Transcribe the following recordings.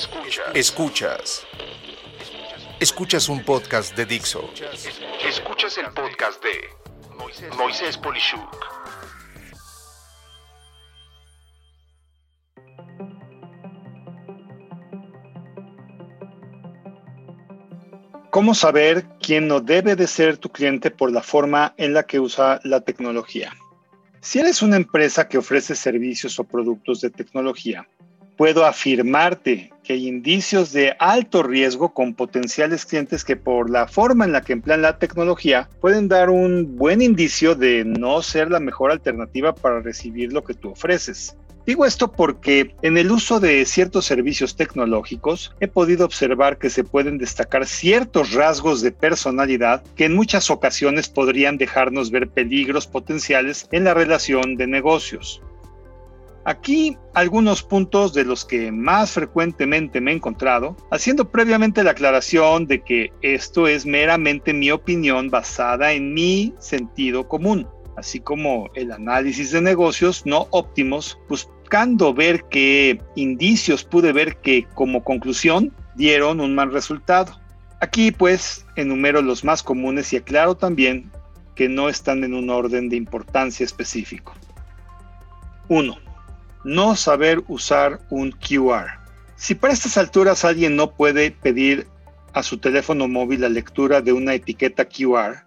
Escuchas. Escuchas. Escuchas un podcast de Dixo. Escuchas el podcast de Moisés Polishuk. ¿Cómo saber quién no debe de ser tu cliente por la forma en la que usa la tecnología? Si eres una empresa que ofrece servicios o productos de tecnología, puedo afirmarte que hay indicios de alto riesgo con potenciales clientes que por la forma en la que emplean la tecnología pueden dar un buen indicio de no ser la mejor alternativa para recibir lo que tú ofreces. Digo esto porque en el uso de ciertos servicios tecnológicos he podido observar que se pueden destacar ciertos rasgos de personalidad que en muchas ocasiones podrían dejarnos ver peligros potenciales en la relación de negocios. Aquí algunos puntos de los que más frecuentemente me he encontrado, haciendo previamente la aclaración de que esto es meramente mi opinión basada en mi sentido común, así como el análisis de negocios no óptimos, buscando ver qué indicios pude ver que como conclusión dieron un mal resultado. Aquí pues enumero los más comunes y aclaro también que no están en un orden de importancia específico. 1 no saber usar un QR. Si para estas alturas alguien no puede pedir a su teléfono móvil la lectura de una etiqueta QR,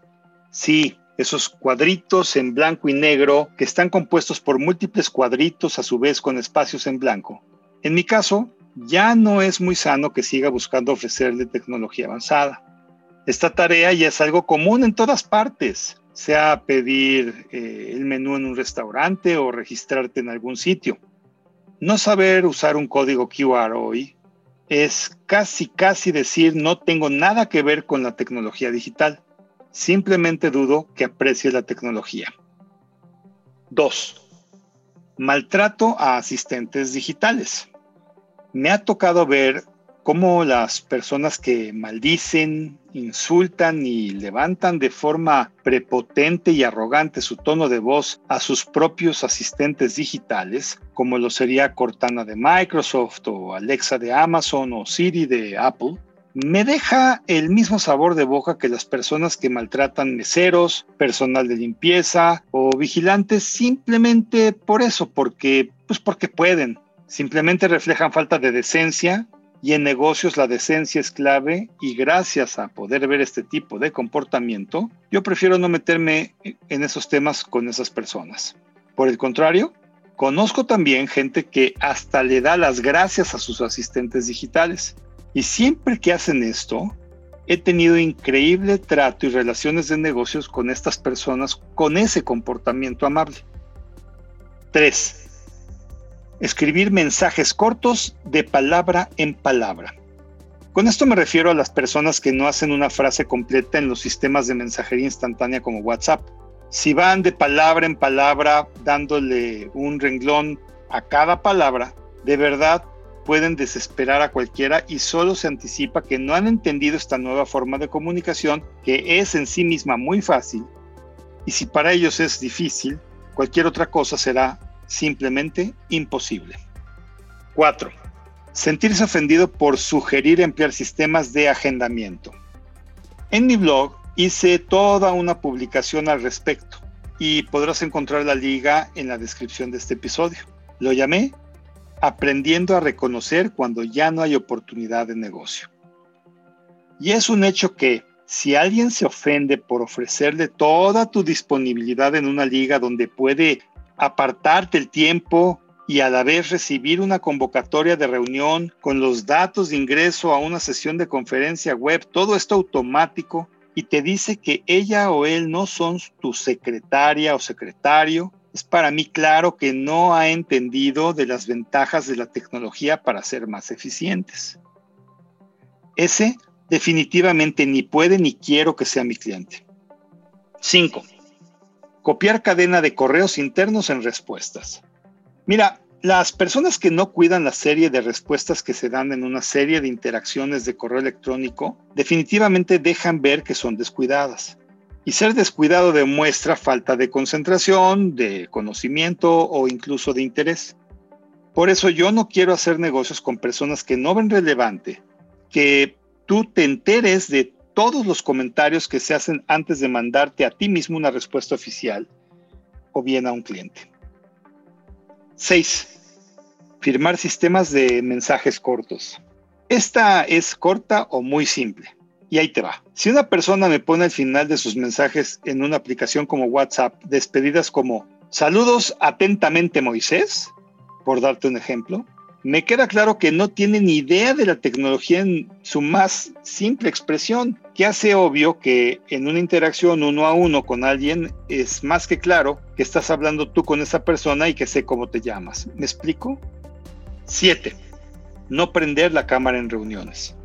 sí, esos cuadritos en blanco y negro que están compuestos por múltiples cuadritos a su vez con espacios en blanco. En mi caso, ya no es muy sano que siga buscando ofrecerle tecnología avanzada. Esta tarea ya es algo común en todas partes sea pedir eh, el menú en un restaurante o registrarte en algún sitio. No saber usar un código QR hoy es casi, casi decir no tengo nada que ver con la tecnología digital. Simplemente dudo que aprecie la tecnología. 2. Maltrato a asistentes digitales. Me ha tocado ver cómo las personas que maldicen, insultan y levantan de forma prepotente y arrogante su tono de voz a sus propios asistentes digitales, como lo sería Cortana de Microsoft o Alexa de Amazon o Siri de Apple, me deja el mismo sabor de boca que las personas que maltratan meseros, personal de limpieza o vigilantes simplemente por eso, porque pues porque pueden. Simplemente reflejan falta de decencia y en negocios la decencia es clave y gracias a poder ver este tipo de comportamiento, yo prefiero no meterme en esos temas con esas personas. Por el contrario, conozco también gente que hasta le da las gracias a sus asistentes digitales. Y siempre que hacen esto, he tenido increíble trato y relaciones de negocios con estas personas con ese comportamiento amable. 3 escribir mensajes cortos de palabra en palabra. Con esto me refiero a las personas que no hacen una frase completa en los sistemas de mensajería instantánea como WhatsApp. Si van de palabra en palabra dándole un renglón a cada palabra, de verdad pueden desesperar a cualquiera y solo se anticipa que no han entendido esta nueva forma de comunicación que es en sí misma muy fácil y si para ellos es difícil, cualquier otra cosa será simplemente imposible. 4. Sentirse ofendido por sugerir emplear sistemas de agendamiento. En mi blog hice toda una publicación al respecto y podrás encontrar la liga en la descripción de este episodio. Lo llamé Aprendiendo a reconocer cuando ya no hay oportunidad de negocio. Y es un hecho que si alguien se ofende por ofrecerle toda tu disponibilidad en una liga donde puede apartarte el tiempo y a la vez recibir una convocatoria de reunión con los datos de ingreso a una sesión de conferencia web, todo esto automático, y te dice que ella o él no son tu secretaria o secretario, es para mí claro que no ha entendido de las ventajas de la tecnología para ser más eficientes. Ese definitivamente ni puede ni quiero que sea mi cliente. 5 copiar cadena de correos internos en respuestas. Mira, las personas que no cuidan la serie de respuestas que se dan en una serie de interacciones de correo electrónico definitivamente dejan ver que son descuidadas. Y ser descuidado demuestra falta de concentración, de conocimiento o incluso de interés. Por eso yo no quiero hacer negocios con personas que no ven relevante que tú te enteres de todos los comentarios que se hacen antes de mandarte a ti mismo una respuesta oficial o bien a un cliente. 6. Firmar sistemas de mensajes cortos. Esta es corta o muy simple. Y ahí te va. Si una persona me pone al final de sus mensajes en una aplicación como WhatsApp despedidas como saludos atentamente Moisés, por darte un ejemplo, me queda claro que no tiene ni idea de la tecnología en su más simple expresión, que hace obvio que en una interacción uno a uno con alguien es más que claro que estás hablando tú con esa persona y que sé cómo te llamas. ¿Me explico? 7. No prender la cámara en reuniones.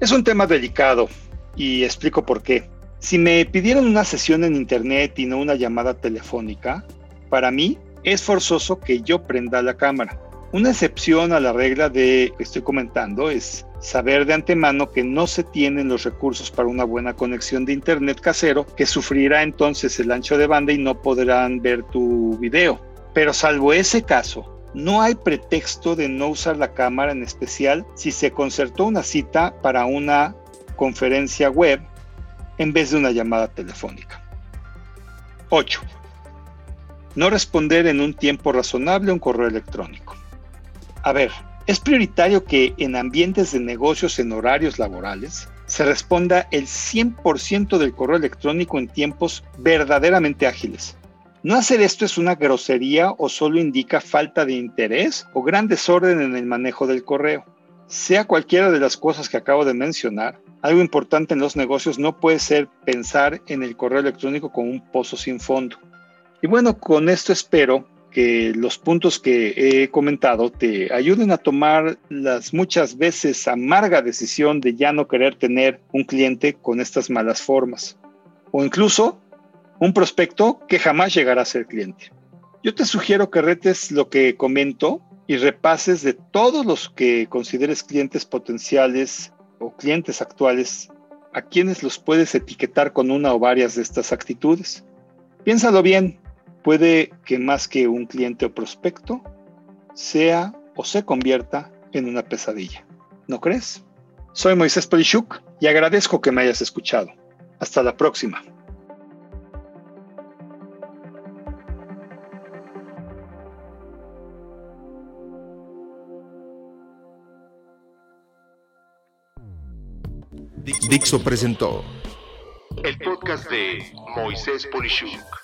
Es un tema delicado y explico por qué. Si me pidieron una sesión en internet y no una llamada telefónica, para mí es forzoso que yo prenda la cámara. Una excepción a la regla de que estoy comentando es saber de antemano que no se tienen los recursos para una buena conexión de internet casero, que sufrirá entonces el ancho de banda y no podrán ver tu video. Pero salvo ese caso, no hay pretexto de no usar la cámara en especial si se concertó una cita para una conferencia web en vez de una llamada telefónica. 8. No responder en un tiempo razonable un correo electrónico. A ver, es prioritario que en ambientes de negocios en horarios laborales se responda el 100% del correo electrónico en tiempos verdaderamente ágiles. No hacer esto es una grosería o solo indica falta de interés o gran desorden en el manejo del correo. Sea cualquiera de las cosas que acabo de mencionar, algo importante en los negocios no puede ser pensar en el correo electrónico como un pozo sin fondo. Y bueno, con esto espero que los puntos que he comentado te ayuden a tomar las muchas veces amarga decisión de ya no querer tener un cliente con estas malas formas. O incluso un prospecto que jamás llegará a ser cliente. Yo te sugiero que retes lo que comento y repases de todos los que consideres clientes potenciales o clientes actuales a quienes los puedes etiquetar con una o varias de estas actitudes. Piénsalo bien puede que más que un cliente o prospecto, sea o se convierta en una pesadilla. ¿No crees? Soy Moisés Polishuk y agradezco que me hayas escuchado. Hasta la próxima. Dixo presentó el podcast de Moisés Polishuk